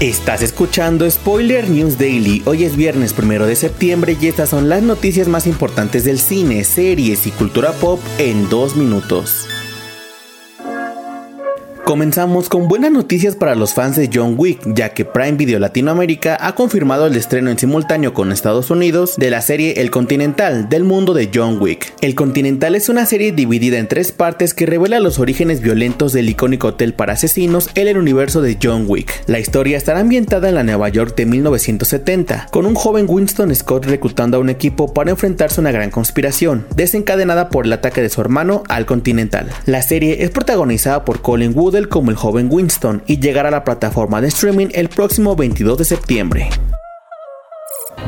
Estás escuchando Spoiler News Daily. Hoy es viernes primero de septiembre y estas son las noticias más importantes del cine, series y cultura pop en dos minutos. Comenzamos con buenas noticias para los fans de John Wick, ya que Prime Video Latinoamérica ha confirmado el estreno en simultáneo con Estados Unidos de la serie El Continental del mundo de John Wick. El Continental es una serie dividida en tres partes que revela los orígenes violentos del icónico hotel para asesinos en el universo de John Wick. La historia estará ambientada en la Nueva York de 1970, con un joven Winston Scott reclutando a un equipo para enfrentarse a una gran conspiración, desencadenada por el ataque de su hermano al Continental. La serie es protagonizada por Colin Wood como el joven Winston y llegará a la plataforma de streaming el próximo 22 de septiembre.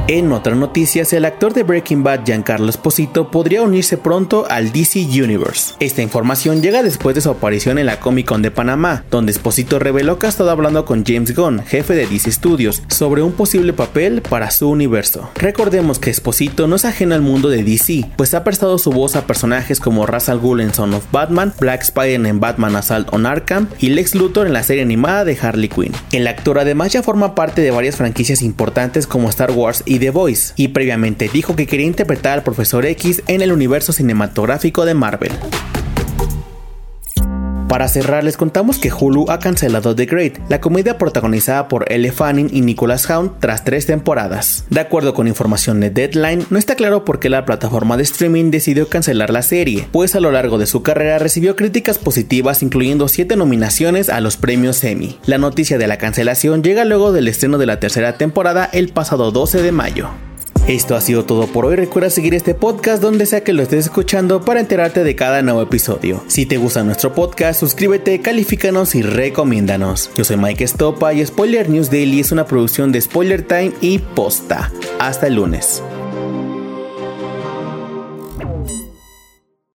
En otras noticias, el actor de Breaking Bad, Giancarlo Esposito, podría unirse pronto al DC Universe. Esta información llega después de su aparición en la Comic Con de Panamá, donde Esposito reveló que ha estado hablando con James Gunn, jefe de DC Studios, sobre un posible papel para su universo. Recordemos que Esposito no es ajeno al mundo de DC, pues ha prestado su voz a personajes como Ra's al Ghul en Son of Batman, Black Spider en Batman Assault on Arkham y Lex Luthor en la serie animada de Harley Quinn. El actor además ya forma parte de varias franquicias importantes como Star Wars y The Voice, y previamente dijo que quería interpretar al Profesor X en el universo cinematográfico de Marvel. Para cerrar, les contamos que Hulu ha cancelado The Great, la comedia protagonizada por Elle Fanning y Nicholas Hound tras tres temporadas. De acuerdo con información de Deadline, no está claro por qué la plataforma de streaming decidió cancelar la serie, pues a lo largo de su carrera recibió críticas positivas incluyendo 7 nominaciones a los premios Emmy. La noticia de la cancelación llega luego del estreno de la tercera temporada el pasado 12 de mayo. Esto ha sido todo por hoy. Recuerda seguir este podcast donde sea que lo estés escuchando para enterarte de cada nuevo episodio. Si te gusta nuestro podcast, suscríbete, califícanos y recomiéndanos. Yo soy Mike Estopa y Spoiler News Daily es una producción de Spoiler Time y Posta. Hasta el lunes.